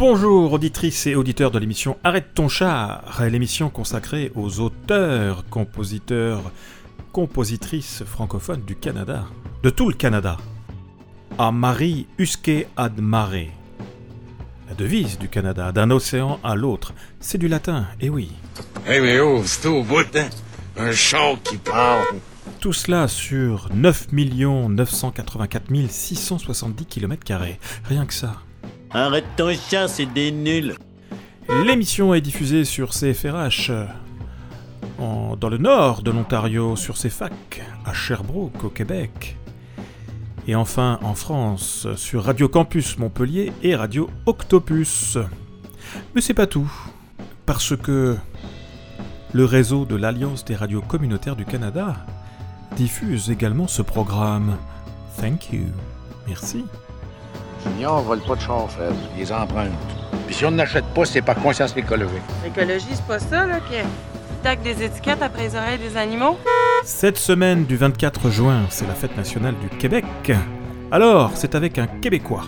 Bonjour auditrices et auditeurs de l'émission Arrête ton char, l'émission consacrée aux auteurs, compositeurs, compositrices francophones du Canada, de tout le Canada. À Marie Usque ad mare. La devise du Canada, d'un océan à l'autre, c'est du latin, et eh oui. Eh mais oh, c'est au bout, hein? Un chant qui parle. Tout cela sur 9 984 670 km, rien que ça. Arrête ton chat, c'est des nuls. L'émission est diffusée sur CFRH dans le nord de l'Ontario, sur CFAC, à Sherbrooke, au Québec. Et enfin en France, sur Radio Campus Montpellier et Radio Octopus. Mais c'est pas tout, parce que le réseau de l'Alliance des radios communautaires du Canada diffuse également ce programme. Thank you. Merci. Junior vole pas de char faible, les emprunte. Puis si on n'achète pas, c'est par conscience écologique. L'écologie, c'est pas ça, là, qui tac des étiquettes après les oreilles des animaux? Cette semaine du 24 juin, c'est la fête nationale du Québec. Alors, c'est avec un Québécois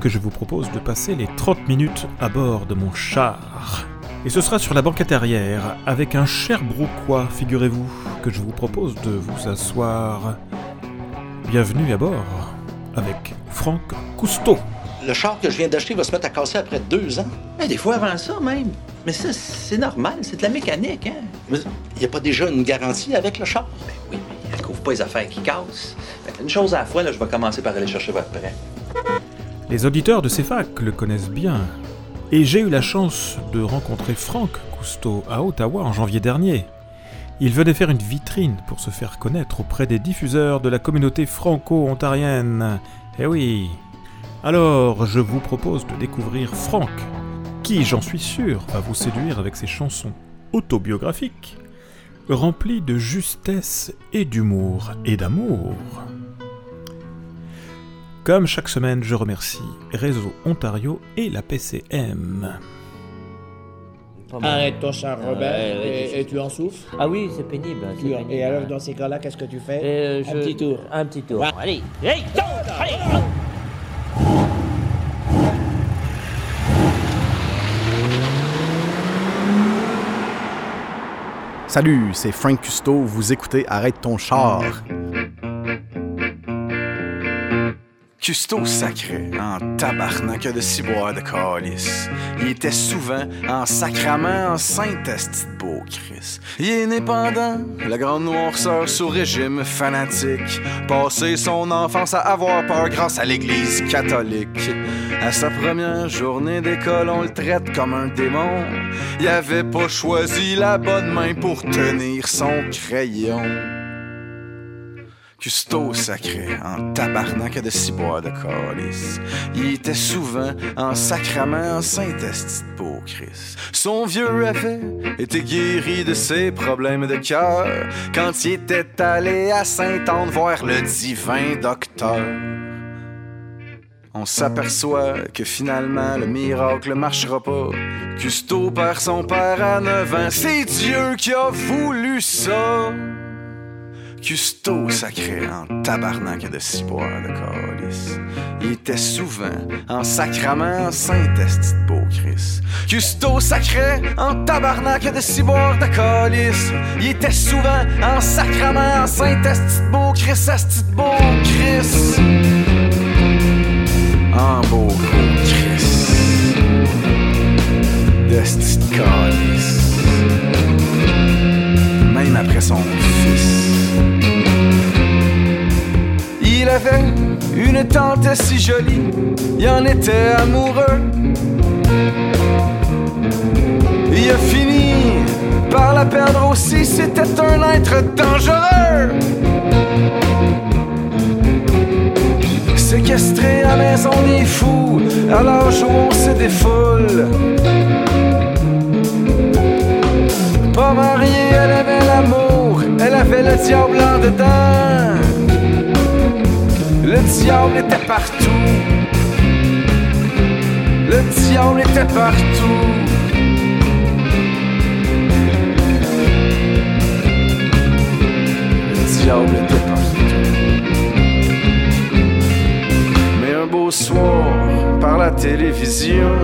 que je vous propose de passer les 30 minutes à bord de mon char. Et ce sera sur la banquette arrière, avec un cher Brouquois, figurez-vous, que je vous propose de vous asseoir. Bienvenue à bord, avec Franck Cousteau. Le char que je viens d'acheter va se mettre à casser après deux ans. des fois avant ça même. Mais ça, c'est normal, c'est de la mécanique, hein? il n'y a pas déjà une garantie avec le char? Ben oui, mais elle couvre pas les affaires qui cassent. Une chose à la fois, là, je vais commencer par aller chercher votre prêt. Les auditeurs de CEFAC le connaissent bien. Et j'ai eu la chance de rencontrer Franck Cousteau à Ottawa en janvier dernier. Il venait faire une vitrine pour se faire connaître auprès des diffuseurs de la communauté franco-ontarienne. Eh oui. Alors, je vous propose de découvrir Franck, qui, j'en suis sûr, va vous séduire avec ses chansons autobiographiques, remplies de justesse et d'humour et d'amour. Comme chaque semaine, je remercie Réseau Ontario et la PCM. Arrête ton char, Robert, et, tu en souffres. Ah oui, c'est pénible, Et alors, dans ces cas-là, qu'est-ce que tu fais? Euh, Un petit tour. Un petit tour. Allez, hey, allez Salut, c'est Frank Custo, vous écoutez Arrête ton char. Custo sacré en tabarnak de ciboire de calice. Il était souvent en sacrament en saint-esti beau Chris. Il est indépendant, la grande noirceur sous régime fanatique. Passé son enfance à avoir peur grâce à l'église catholique. À sa première journée d'école, on le traite comme un démon. Il avait pas choisi la bonne main pour tenir son crayon. Custo sacré, en tabarnak de ciboire de calice. Il était souvent en sacrament en Saint-Esti de Christ. Son vieux avait été guéri de ses problèmes de cœur quand il était allé à Saint-Anne voir le divin docteur. On s'aperçoit que finalement le miracle marchera pas. Custo perd son père à 9 ans. C'est Dieu qui a voulu ça. Custo sacré en tabarnak de ciboire de calice. Il était souvent en sacrament en Saint-Esti de beau Chris. Custo sacré en tabarnak de ciboire de calice. Il était souvent en sacrament en Saint-Esti de beau Chris, Esti de beau Chris. En beau gros Chris. D'Esti de calice. Même après son une tante si jolie, il en était amoureux. Il a fini par la perdre aussi, c'était un être dangereux. Séquestré à maison des fous, à l'âge où on se défoule. Pas mariée, elle avait l'amour, elle avait le diable en dedans. Le diable était partout. Le diable était partout. Le diable était partout. Mais un beau soir, par la télévision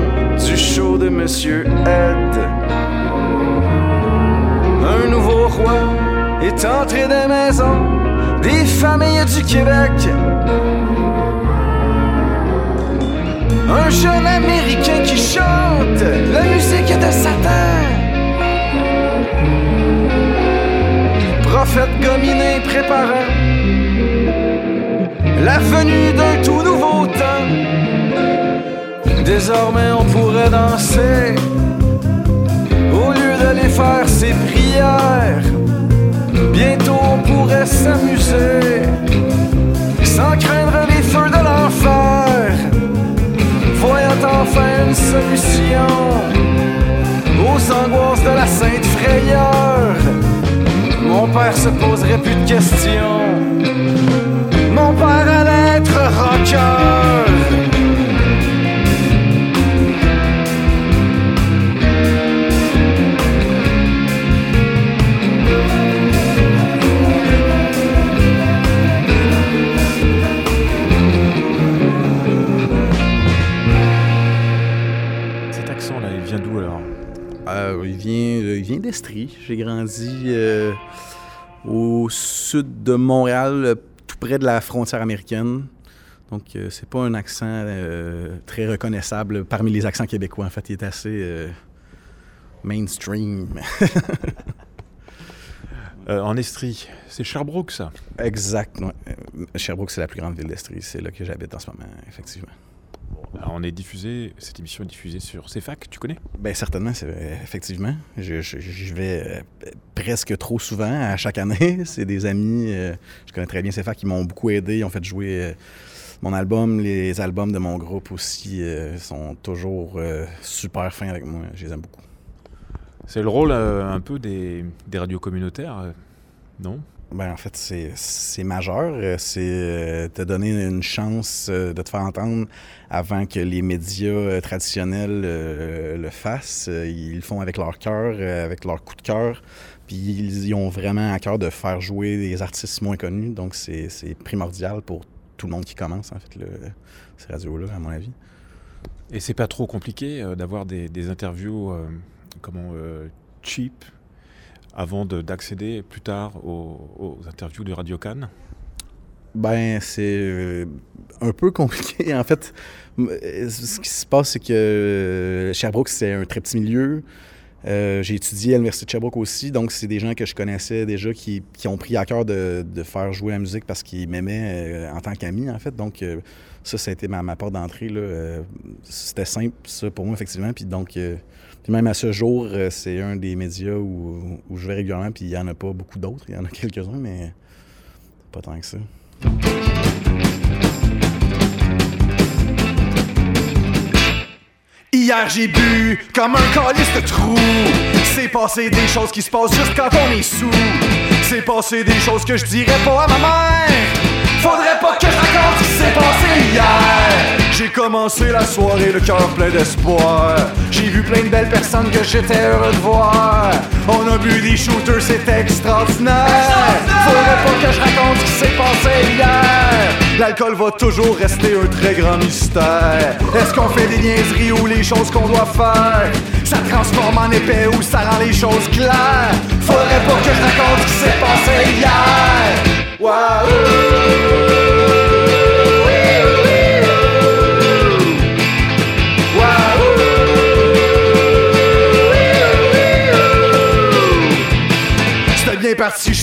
du show de Monsieur Ed. Un nouveau roi est entré des maisons des familles du Québec. Un jeune américain qui chante la musique de Satan. Prophète gominé préparant la venue d'un tout nouveau temps. Désormais on pourrait danser au lieu d'aller faire ses prières. Bientôt on pourrait s'amuser sans craindre les feux de l'enfer. Voyant enfin une solution aux angoisses de la sainte frayeur. Mon père se poserait plus de questions. Mon père allait être rocker. d'Estrie. J'ai grandi euh, au sud de Montréal, euh, tout près de la frontière américaine. Donc, euh, c'est pas un accent euh, très reconnaissable parmi les accents québécois. En fait, il est assez mainstream. En Estrie, c'est Sherbrooke ça? Exact. ouais. Sherbrooke, c'est la plus grande ville d'Estrie. C'est là que j'habite en ce moment, effectivement. On est diffusé, cette émission est diffusée sur CFAC, tu connais? Bien, certainement, effectivement. Je, vais euh, presque trop souvent à chaque année. C'est des amis, euh, je connais très bien ces facs qui m'ont beaucoup aidé. Ils ont fait jouer euh, mon album, les albums de mon groupe aussi euh, sont toujours super fins avec moi. Je les aime beaucoup. C'est le rôle un peu des, des radios communautaires, non? Ben, en fait, c'est, majeur. Euh, C'est euh, te donner une chance euh, de te faire entendre avant que les médias traditionnels le fassent. Ils le font avec leur cœur, avec leur coup de cœur. Puis ils, ils ont vraiment à cœur de faire jouer des artistes moins connus. Donc, c'est, primordial pour tout le monde qui commence, en fait, le, ces radios-là, à mon avis. Et c'est pas trop compliqué d'avoir des, interviews comment euh, cheap avant de- d'accéder plus tard aux, interviews de Radio Cannes? Ben, c'est euh, un peu compliqué. En fait, euh, ce qui se passe, c'est que euh, Sherbrooke, c'est un très petit milieu. J'ai étudié à l'Université de Sherbrooke aussi, donc c'est des gens que je connaissais déjà qui, qui ont pris à cœur de, de faire jouer la musique parce qu'ils m'aimaient en tant qu'ami, en fait. Donc, ça, ça a été ma, ma porte d'entrée. C'était simple, ça, pour moi, effectivement. Puis donc, puis même à ce jour, euh, c'est un des médias où, où je vais régulièrement, puis il n'y en a pas beaucoup d'autres. Il y en a quelques-uns, mais pas tant que ça. Hier j'ai bu comme un calice de trou. C'est passé des choses qui se passent juste quand on est sous. C'est passé des choses que je dirais pas à ma mère. Faudrait pas que je raconte ce qui s'est passé hier. J'ai commencé la soirée le cœur plein d'espoir. J'ai vu plein de belles personnes que j'étais heureux de voir. On a bu des shooters, c'était extraordinaire. Faudrait pas que je raconte ce qui s'est passé hier. L'alcool va toujours rester un très grand mystère. Est-ce qu'on fait des niaiseries ou les choses qu'on doit faire? Ça transforme en épais ou ça rend les choses claires? Faudrait pas que je raconte ce qui s'est passé hier. C'était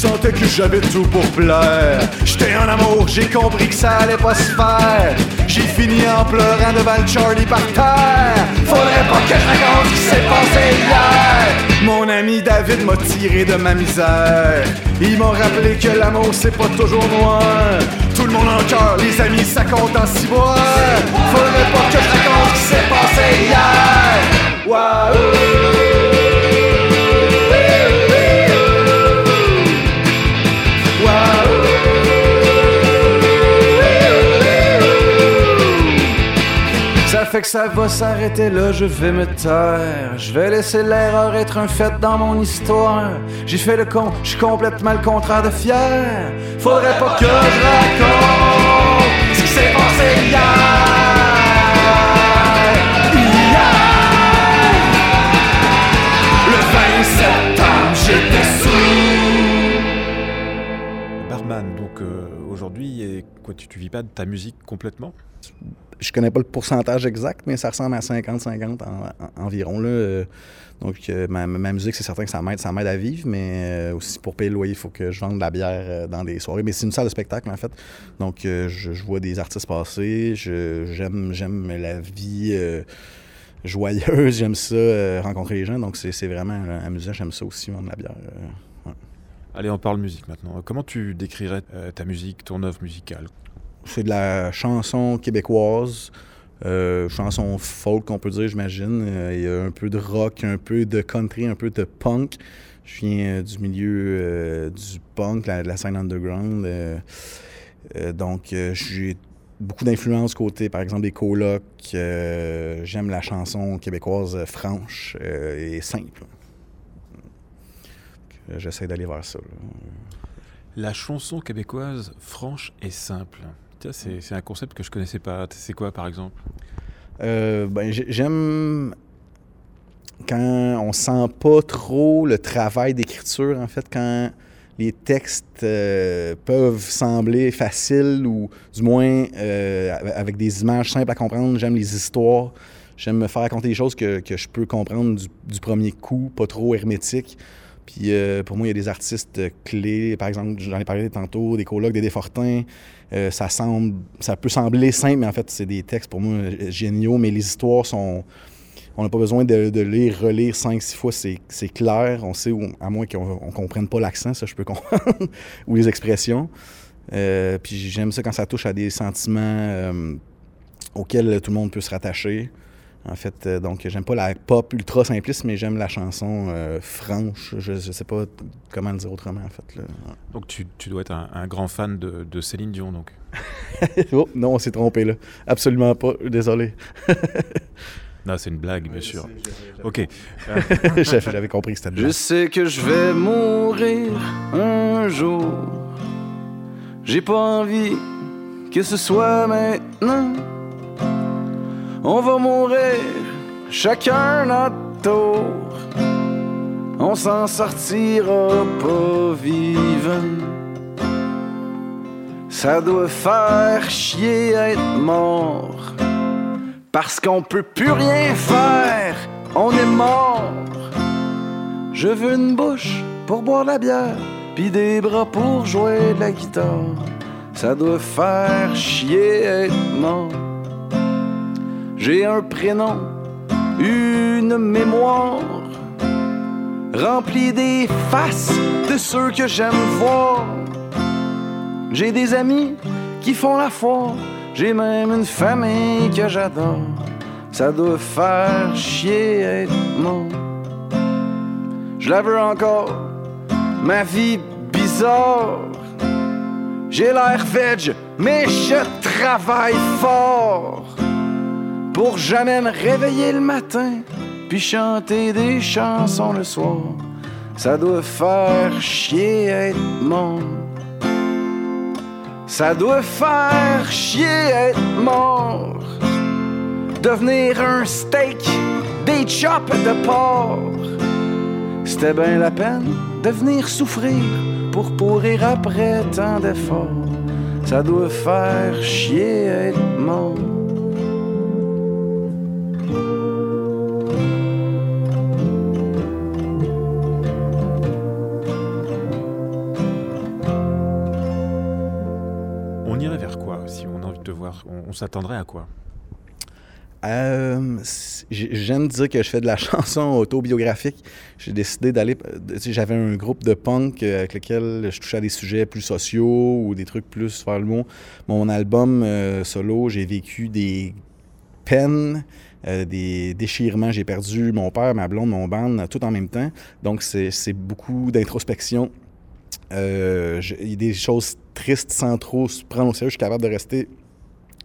sentais que j'avais tout pour plaire. J'étais en amour, j'ai compris que ça allait pas se faire. J'ai fini en pleurant devant Charlie par terre. Faudrait pas que je raconte ce qui s'est passé hier. Mon ami David m'a tiré de ma misère. Il m'a rappelé que l'amour c'est pas toujours noir. Tout le monde en cœur, les amis ça compte en six mois. Faudrait pas que je raconte ce qui s'est passé hier. Waouh! fait que ça va s'arrêter là, je vais me taire. Je vais laisser l'erreur être un fait dans mon histoire. J'ai fait le con, je suis complètement le contraire de fier. Faudrait pas que je raconte ce qui s'est passé hier. Barman, donc euh, aujourd'hui, tu, tu vis pas de ta musique complètement? Je connais pas le pourcentage exact, mais ça ressemble à 50-50 en- en- environ. Là. Donc, euh, ma, musique, c'est certain que ça m'aide, ça m'aide à vivre, mais euh, aussi pour payer le loyer, il faut que je vende de la bière euh, dans des soirées. Mais c'est une salle de spectacle, en fait. Donc, je, vois des artistes passer. J'aime, j'aime la vie joyeuse. J'aime ça, rencontrer les gens. Donc, c'est, vraiment amusant. J'aime ça aussi, vendre de la bière. Allez, on parle musique maintenant. Comment tu décrirais ta musique, ton œuvre musicale? C'est de la chanson québécoise, euh, chanson folk, on peut dire, j'imagine. Euh, Il y a un peu de rock, un peu de country, un peu de punk. Je viens euh, du milieu du punk, la- de la scène underground. donc, j'ai beaucoup d'influence côté, par exemple, des colocs. J'aime la chanson québécoise franche et simple. J'essaie d'aller vers ça. La chanson québécoise franche et simple. C'est un concept que je connaissais pas. C'est quoi, par exemple? Euh, ben, j'ai- j'aime quand on sent pas trop le travail d'écriture, en fait, quand les textes euh, peuvent sembler faciles ou du moins euh, avec des images simples à comprendre. J'aime les histoires. J'aime me faire raconter des choses que, je peux comprendre du, premier coup, pas trop hermétique. Puis pour moi, il y a des artistes clés. Par exemple, j'en ai parlé tantôt, des colocs, des Desfortins. Euh, ça semble, ça peut sembler simple, mais en fait, c'est des textes pour moi euh, géniaux. Mais les histoires sont, on n'a pas besoin de, de lire, relire cinq, six fois. C'est, clair. On sait, où, à moins qu'on ne comprenne pas l'accent, ça je peux comprendre, ou les expressions. Euh, puis j'aime ça quand ça touche à des sentiments auxquels tout le monde peut se rattacher. En fait, euh, donc j'aime pas la pop ultra simpliste, mais j'aime la chanson euh, franche. Je, je sais pas comment le dire autrement, en fait. là. Ouais. Donc tu, tu dois être un, un grand fan de, de Céline Dion, donc. oh, non, on s'est trompé là. Absolument pas. Désolé. Non, c'est une blague, bien sûr. Ok. J'avais j'avais compris que c'était une Je sais que je vais mourir un jour. J'ai pas envie que ce soit maintenant. On va mourir chacun notre tour. On s'en sortira pas vivant. Ça doit faire chier être mort. Parce qu'on peut plus rien faire, on est mort. Je veux une bouche pour boire la bière, puis des bras pour jouer de la guitare. Ça doit faire chier être mort. J'ai un prénom, une mémoire, remplie des faces de ceux que j'aime voir. J'ai des amis qui font la foire, j'ai même une famille que j'adore. Ça doit faire chier être mort. Je la veux encore, ma vie bizarre. J'ai l'air veg, mais je travaille fort pour jamais me réveiller le matin puis chanter des chansons le soir. Ça doit faire chier être mort. Ça doit faire chier être mort. Devenir un steak, des chops de porc. C'était bien la peine de venir souffrir pour pourrir après tant d'efforts. Ça doit faire chier être mort. On, s'attendrait à quoi? Euh, J'aime dire que je fais de la chanson autobiographique. J'ai décidé d'aller. sais, J'avais un groupe de punk euh, avec lequel je touchais à des sujets plus sociaux ou des trucs plus vers le mot. Mon album euh, solo, j'ai vécu des peines, euh, des déchirements. J'ai perdu mon père, ma blonde, mon band, tout en même temps. Donc, c'est beaucoup d'introspection. Euh, Il y a des choses tristes sans trop se prendre au sérieux. Je suis capable de rester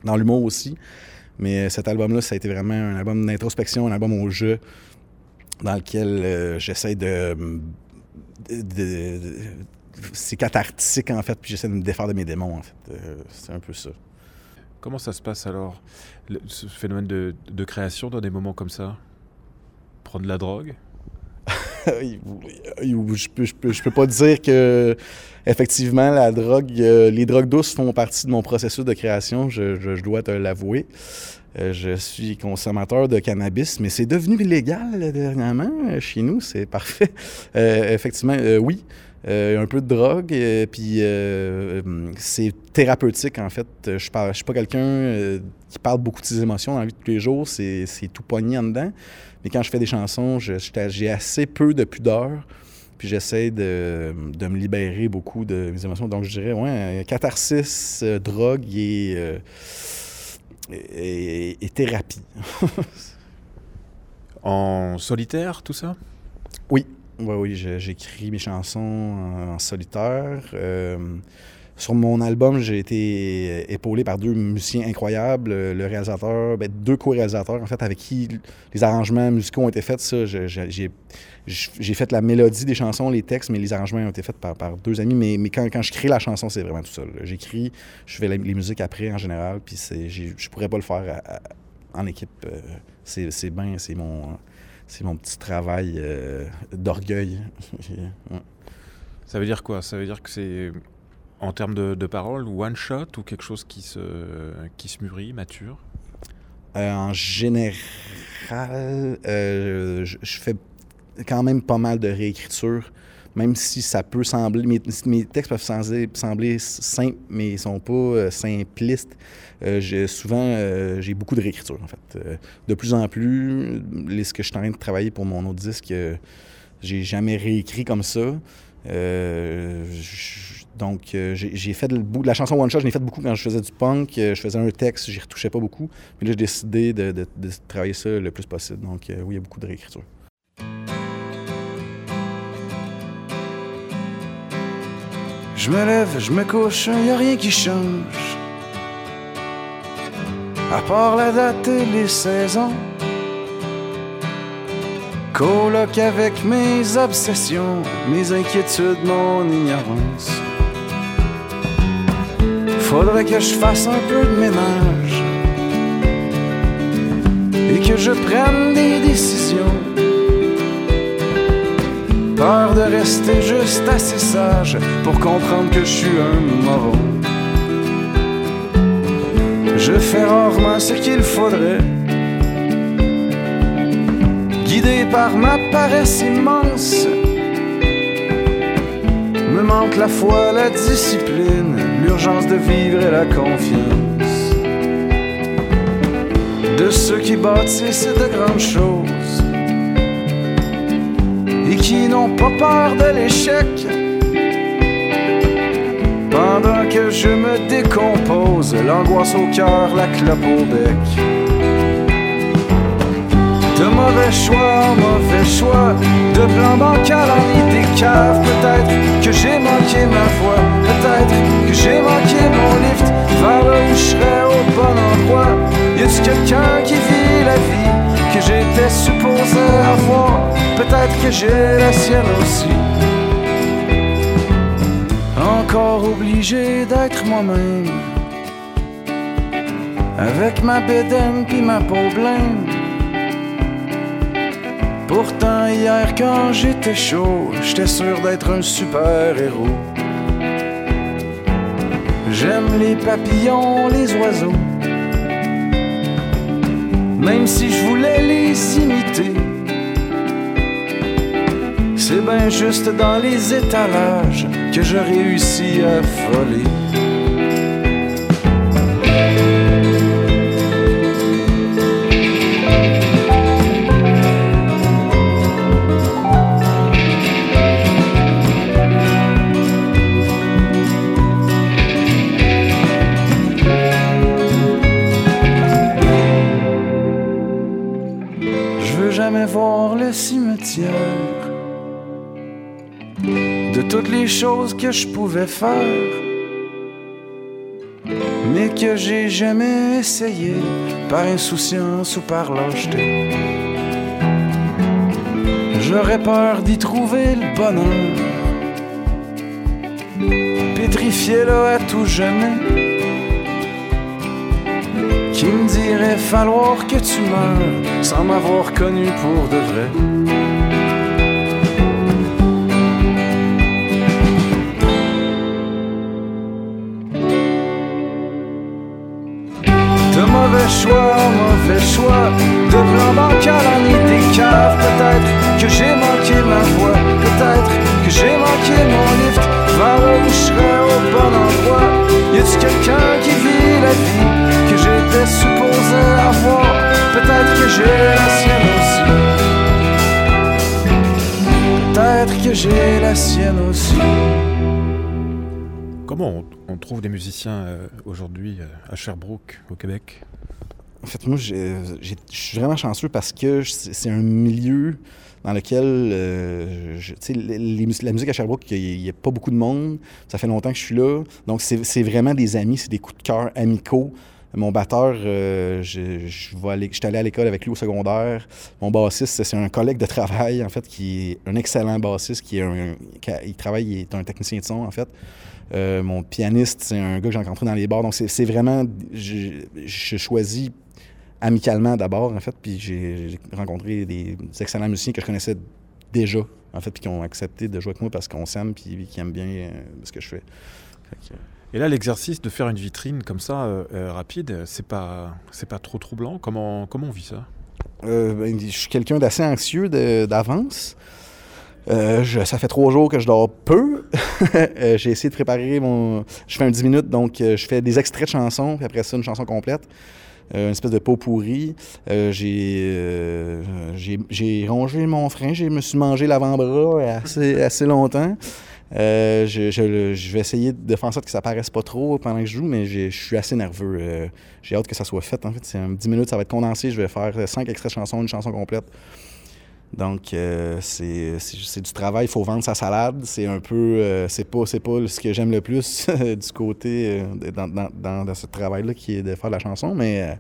dans l'humour aussi. Mais euh, cet album-là, ça a été vraiment un album d'introspection, un album au jeu, dans lequel euh, j'essaie de, C'est cathartique, en fait, puis j'essaie de me défaire de mes démons, en fait. Euh, c'est un peu ça. Comment ça se passe alors, ce phénomène de, de création dans des moments comme ça? Prendre de la drogue? je, peux, peux, pas dire que effectivement la drogue, euh, les drogues douces font partie de mon processus de création. Je, dois te l'avouer. Euh, je suis consommateur de cannabis, mais c'est devenu illégal dernièrement euh, chez nous. C'est parfait. Effectivement, oui. Un peu de drogue, puis c'est thérapeutique en fait. Je ne suis pas quelqu'un qui parle beaucoup de ses émotions dans la vie de tous les jours, c'est c'est tout pogné en dedans. Mais quand je fais des chansons, j'ai assez peu de pudeur, puis j'essaie de, de me libérer beaucoup de mes émotions. Donc je dirais, ouais, catharsis, euh, drogue et, euh, et, et thérapie. En solitaire, tout ça? Oui, oui, oui, j'écris mes chansons en, en solitaire. Euh, sur mon album, j'ai été épaulé par deux musiciens incroyables. Le réalisateur, ben, deux co-réalisateurs, en fait, avec qui les arrangements musicaux ont été faits. J'ai fait la mélodie des chansons, les textes, mais les arrangements ont été faits par, deux amis. Mais, quand, je crée la chanson, c'est vraiment tout seul. J'écris, je fais les musiques après en général, puis je pourrais pas le faire en équipe. Euh, C'est bien, c'est mon, mon petit travail euh, d'orgueil. Ça veut dire quoi? Ça veut dire que c'est en termes de, de paroles, one shot ou quelque chose qui se, qui se mûrit, mature? Euh, en général, euh, je, fais quand même pas mal de réécriture, même si ça peut sembler. Mes, mes textes peuvent sembler, simples, mais ils sont pas euh, simplistes. Souvent, j'ai beaucoup de réécriture, en fait. De plus en plus, les- ce que je suis en train de travailler pour mon autre disque, j'ai jamais réécrit comme ça. Euh, donc, euh, j'ai fait de la chanson One Shot, je l'ai fait beaucoup quand je faisais du punk. euh, je faisais un texte, j'y retouchais pas beaucoup. Mais là, j'ai décidé de, travailler ça le plus possible. Donc, oui, il y a beaucoup de réécriture. Je me lève, je me couche, y a rien qui change. À part la date et les saisons. Coloc avec mes obsessions, mes inquiétudes, mon ignorance. Faudrait que je fasse un peu de ménage et que je prenne des décisions. Peur de rester juste assez sage pour comprendre que je suis un moron. Je fais rarement ce qu'il faudrait. Guidé par ma paresse immense, me manque la foi, la discipline, l'urgence de vivre et la confiance. De ceux qui bâtissent de grandes choses et qui n'ont pas peur de l'échec. Pendant que je me décompose, l'angoisse au cœur, la clope au bec. De mauvais choix, mauvais choix, de plan bancal en idée cave. Peut-être que j'ai manqué ma foi, peut-être que j'ai manqué mon lift vers là où je au bon endroit? Y a-tu quelqu'un qui vit la vie que j'étais supposé avoir? Peut-être que j'ai la sienne aussi. Encore obligé d'être moi-même. Avec ma bédaine puis ma peau blême. Pourtant, hier, quand j'étais chaud, j'étais sûr d'être un super héros. J'aime les papillons, les oiseaux. Même si je voulais les imiter. C'est bien juste dans les étalages que je réussis à voler. Le cimetière de toutes les choses que je pouvais faire, mais que j'ai jamais essayé par insouciance ou par lâcheté. J'aurais peur d'y trouver le bonheur, pétrifié là à tout jamais, qui me dirait falloir que tu meurs sans m'avoir connu pour de vrai? De mauvais choix, mauvais choix, de plan bancal à des caves, peut-être que j'ai manqué ma voix, peut-être que j'ai manqué mon lift, Va où je au bon endroit. Y a-tu quelqu'un qui vit la vie? J'étais supposé avoir? Peut-être que j'ai la sienne aussi. Peut-être que j'ai la sienne aussi. Comment on, on trouve des musiciens euh, aujourd'hui euh, à Sherbrooke, au Québec? En fait, moi, je suis vraiment chanceux parce que c'est un milieu dans lequel, euh, je- tu sais, les- les mus- la musique à Sherbrooke, il n'y a, pas beaucoup de monde. Ça fait longtemps que je suis là. Donc, c'est c'est vraiment des amis, c'est des coups de cœur amicaux. Mon batteur, euh, je, j'étais allé à l'école avec lui au secondaire. Mon bassiste, c'est un collègue de travail, en fait, qui est un excellent bassiste, qui est un, qui il travaille, il est un technicien de son, en fait. Euh, mon pianiste, c'est un gars que j'ai rencontré dans les bars. Donc, c'est vraiment. Je, choisis amicalement d'abord, en fait, puis j'ai rencontré des, excellents musiciens que je connaissais déjà, en fait, puis qui ont accepté de jouer avec moi parce qu'on s'aime, puis qui aiment bien euh, ce que je fais. Et là, l'exercice de faire une vitrine comme ça, euh, euh, rapide, c'est pas, c'est pas trop troublant? Comment, comment on vit ça? Euh, ben, je suis quelqu'un d'assez anxieux d'avance. Ça fait trois jours que je dors peu. J'ai essayé de préparer mon. Je fais un 10 minutes, donc je fais des extraits de chansons, puis après ça, une chanson complète. Une espèce de pot pourri. J'ai rongé mon frein, je me suis mangé l'avant-bras assez, assez longtemps. Euh, je, vais essayer de faire en sorte que ça paraisse pas trop pendant que je joue, mais je suis assez nerveux. Euh, j'ai hâte que ça soit fait. En fait, c'est un 10 minutes, ça va être condensé. Je vais faire 5 extraits chansons, une chanson complète. Donc, euh, c'est du travail. Il faut vendre sa salade. C'est un peu. c'est pas, pas ce que j'aime le plus du côté. dans, ce travail-là qui est de faire de la chanson, mais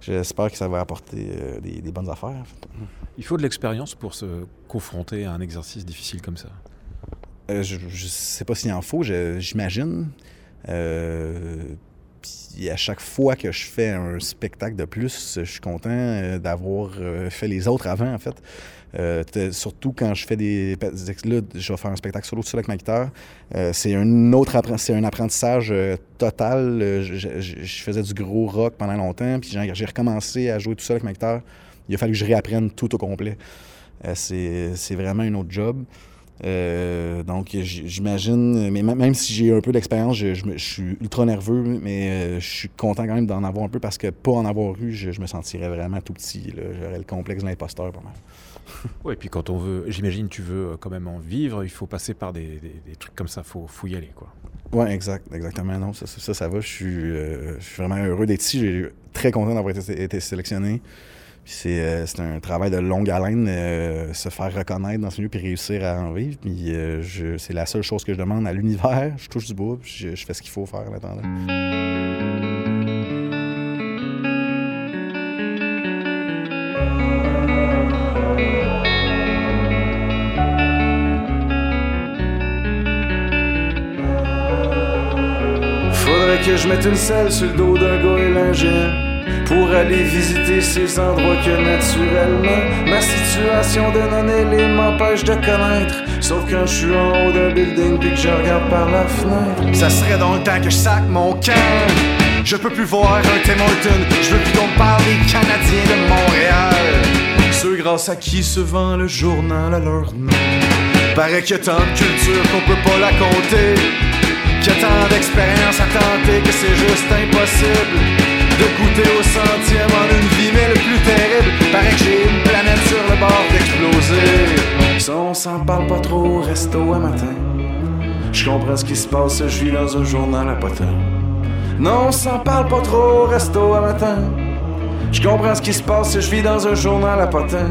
j'espère que ça va apporter des, bonnes affaires. Il faut de l'expérience pour se confronter à un exercice difficile comme ça. Euh, je, je sais pas s'il en faut, j'imagine. Euh, puis à chaque fois que je fais un spectacle de plus, je suis content euh, d'avoir fait les autres avant, en fait. Surtout quand je fais des... Là, je vais faire un spectacle solo tout seul avec ma guitare. C'est un autre appren- un apprentissage total. Je, je- faisais du gros rock pendant longtemps, puis j'ai recommencé à jouer tout seul avec ma guitare. Il a fallu que je réapprenne tout au complet. C'est vraiment un autre job. Euh, donc, j'imagine, mais même si j'ai un peu d'expérience, je, je me- je suis ultra nerveux, mais euh, je suis content quand même d'en avoir un peu parce que pas en avoir eu, je, je me sentirais vraiment tout petit. J'aurais le complexe de l'imposteur pas mal. Oui, et puis quand on veut, j'imagine, tu veux euh, quand même en vivre, il faut passer par des, des- des trucs comme ça, faut, faut y aller, quoi. Ouais, exact, exactement. Non, ça, ça, ça, ça va. Je suis, euh, je suis vraiment heureux d'être ici. J'ai très content d'avoir été, été sélectionné. Euh, c'est un travail de longue haleine, euh, se faire reconnaître dans ce milieu puis réussir à en vivre. Puis euh, c'est la seule chose que je demande à l'univers. Je touche du bois, puis je, fais ce qu'il faut faire en attendant. Faudrait que je mette une selle sur le dos d'un gars élingien pour aller visiter ces endroits que naturellement ma situation de non-élé m'empêche de connaître. Sauf quand je suis en haut d'un building puis que je regarde par la fenêtre. Ça serait dans le temps que je sac mon camp. Je peux plus voir un Tim Horton. Je veux plus qu'on parle des Canadiens de Montréal. Ceux grâce à qui se vend le journal à leur nom. Paraît qu'il y a tant de culture qu'on peut pas la compter. Qu'il y a tant d'expérience à tenter que c'est juste impossible de goûter au centième en une vie, mais le plus terrible, paraît que j'ai une planète sur le bord d'exploser. Ça, on s'en parle pas trop au resto à matin. Je comprends ce qui se passe, je vis dans un journal à potin. Non, on s'en parle pas trop au resto à matin. Je comprends ce qui se passe, je vis dans un journal à potin.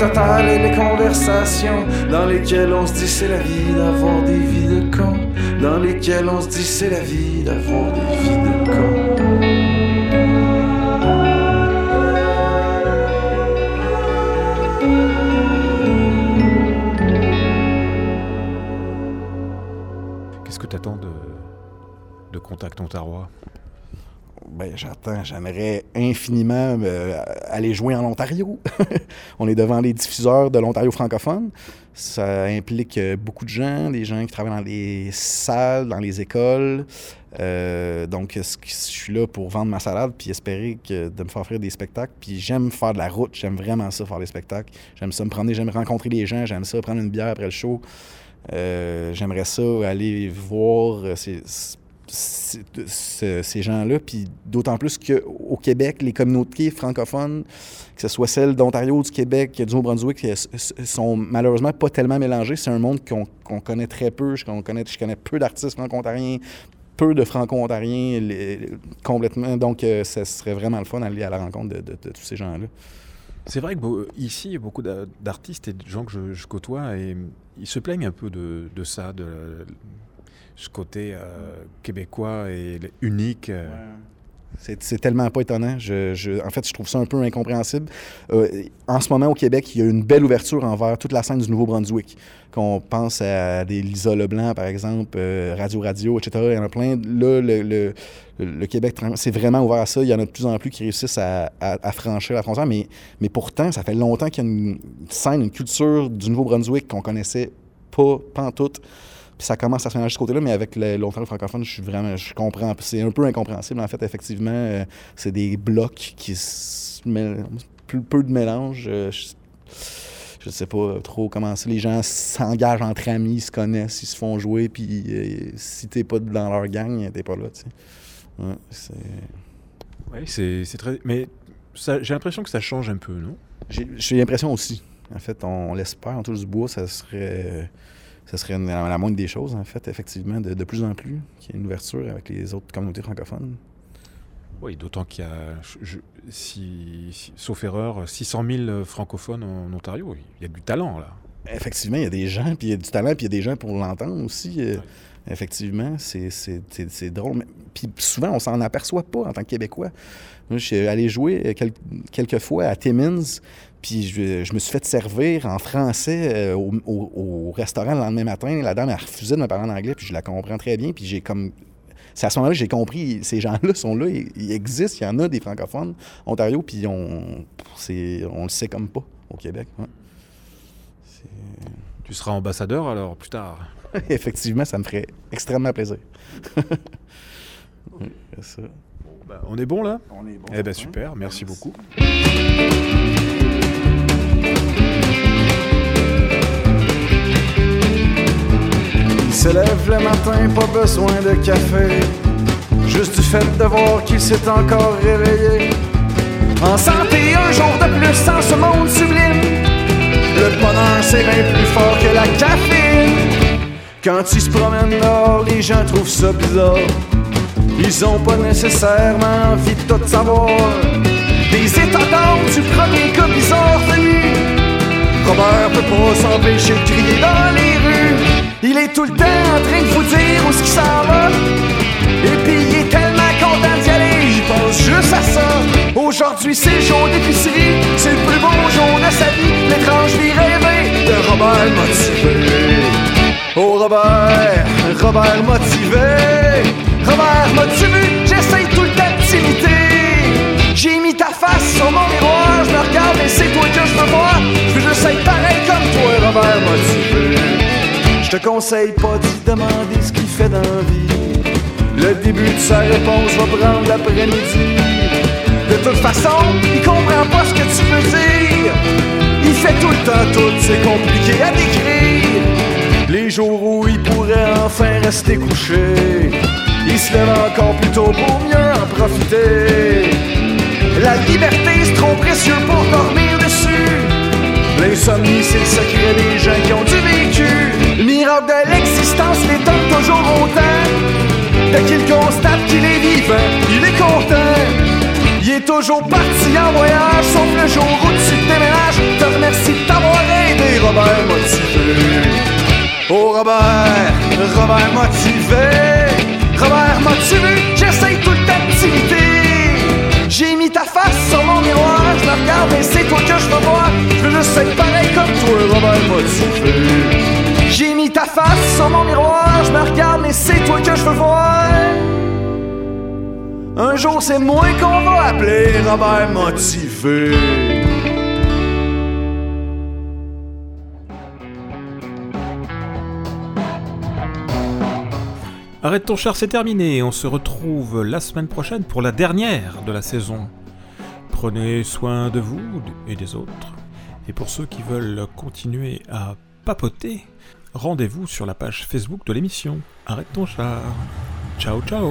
Totale et les conversations dans lesquelles on se dit c'est la vie d'avoir des vies de cons, dans lesquelles on se dit c'est la vie d'avoir des vies de cons. Qu'est-ce que tu attends de, de Contact Ontario Ben, j'attends, j'aimerais infiniment euh, aller jouer en Ontario. On est devant les diffuseurs de l'Ontario francophone. Ça implique euh, beaucoup de gens, des gens qui travaillent dans les salles, dans les écoles. Euh, donc, je suis là pour vendre ma salade puis espérer que, de me faire offrir des spectacles. Puis j'aime faire de la route, j'aime vraiment ça, faire des spectacles. J'aime ça me promener, j'aime rencontrer les gens, j'aime ça prendre une bière après le show. J'aimerais ça aller voir ces- gens-là. Puis d'autant plus qu'au Québec, les communautés francophones, que ce soit celles d'Ontario, du Québec, du Nouveau-Brunswick, sont malheureusement pas tellement mélangées. C'est un monde qu'on connaît très peu. Je, connais peu d'artistes franco-ontariens, peu de franco-ontariens complètement. Donc, euh, ça serait vraiment le fun d'aller à la rencontre de, tous ces gens-là. C'est vrai que ici, il y a beaucoup d'a- d'artistes et de gens que je, côtoie et ils se plaignent un peu de, de ça, de ce côté euh, québécois et unique. euh. C'est tellement pas étonnant. En fait, je trouve ça un peu incompréhensible. Euh, en ce moment, au Québec, il y a une belle ouverture envers toute la scène du Nouveau-Brunswick. Qu'on pense à des Lisa Leblanc, par exemple, Radio Radio, etc. Il y en a plein. Là, le, Québec, c'est vraiment ouvert à ça. Il y en a de plus en plus qui réussissent à franchir la frontière. Mais, mais pourtant, ça fait longtemps qu'il y a une scène, une culture du Nouveau-Brunswick qu'on connaissait pas, pas en tout. Puis ça commence à se mélanger de ce côté-là, mais avec le- l'Ontario francophone, je suis vraiment, je comprends. C'est un peu incompréhensible, en fait, effectivement. euh, c'est des blocs qui se mêlent- plus peu de mélange. euh, je, je sais pas trop comment ça. Les gens s'engagent entre amis, ils se connaissent, ils se font jouer, puis euh, si t'es pas dans leur gang, t'es pas là, tu sais. Ouais, c'est... Oui, c'est très. Mais j'ai l'impression que ça change un peu, non? J'ai l'impression aussi. En fait, on, l'espère, on touche du bois, ça serait, ça serait une- la moindre des choses, en fait, effectivement, de, de plus en plus, qu'il y ait une ouverture avec les autres communautés francophones. Oui, d'autant qu'il y a, je- si, si- sauf erreur, 600 000 francophones en Ontario. Il y a du talent, là. Effectivement, il y a des gens, puis il y a du talent, puis il y a des gens pour l'entendre aussi. euh, Effectivement, c'est- c'est c'est- c'est drôle. Mais- Puis souvent, on s'en aperçoit pas en tant que Québécois. Moi, je suis allé jouer quel- quelques fois à Timmins, puis je, je me suis fait servir en français euh, au, au- au restaurant le lendemain matin. La dame a refusé de me parler en anglais, puis je la comprends très bien. Puis j'ai comme. C'est à ce moment-là que j'ai compris, ces gens-là sont là, ils, ils existent, il y en a des francophones, Ontario, puis on, on le sait comme pas au Québec. ouais. Tu seras ambassadeur alors plus tard. Effectivement, ça me ferait extrêmement plaisir. Oui. Bah, on est bon là? On est bon. Eh ben super, merci beaucoup. Se lève le matin, pas besoin de café. Juste du fait de voir qu'il s'est encore réveillé. En santé, un jour de plus dans ce monde sublime. Le bonheur, c'est bien plus fort que la caféine. Quand il se promène dehors, les gens trouvent ça bizarre. Ils ont pas nécessairement envie de tout savoir. Des états d'âme du premier bizarre venu. Robert peut pas s'empêcher de crier dans les. Il est tout le temps en train de vous dire où ce qui s'en va. Et puis il est tellement content d'y aller, il pense juste à ça. Aujourd'hui c'est le jour d'épicerie, c'est le plus beau jour de sa vie. L'étrange vie rêvée de Robert motivé. Oh Robert, Robert motivé. Robert motivé, j'essaye tout le temps de Je te conseille pas de demander ce qu'il fait dans la vie. Le début de sa réponse va prendre l'après-midi. De toute façon, il comprend pas ce que tu veux dire. Il fait tout le temps tout, c'est compliqué à décrire. Les jours où il pourrait enfin rester couché, il se lève encore plus tôt pour mieux en profiter. La liberté, c'est trop précieux pour dormir dessus. L'insomnie, c'est le secret des gens qui ont du vécu. De l'existence l'étonne toujours autant. Dès qu'il constate qu'il est vivant, il est content. toujours parti en voyage, sauf le jour où tu déménages. Te remercie de t'avoir aidé, Robert motivé. Oh Robert, Robert motivé, Robert motivé, j'essaye toute activité. J'ai mis ta face sur mon miroir, je me regarde et c'est toi que je veux voir. Je veux juste être pareil comme toi, Robert motivé. Face mon miroir, je me regarde mais c'est toi que je veux voir. Un jour c'est moi qu'on va appeler Robert motivé. Arrête ton char, c'est terminé. On se retrouve la semaine prochaine pour la dernière de la saison. Prenez soin de vous et des autres. Et pour ceux qui veulent continuer à papoter, rendez-vous sur la page Facebook de l'émission. Arrête ton char. Ciao ciao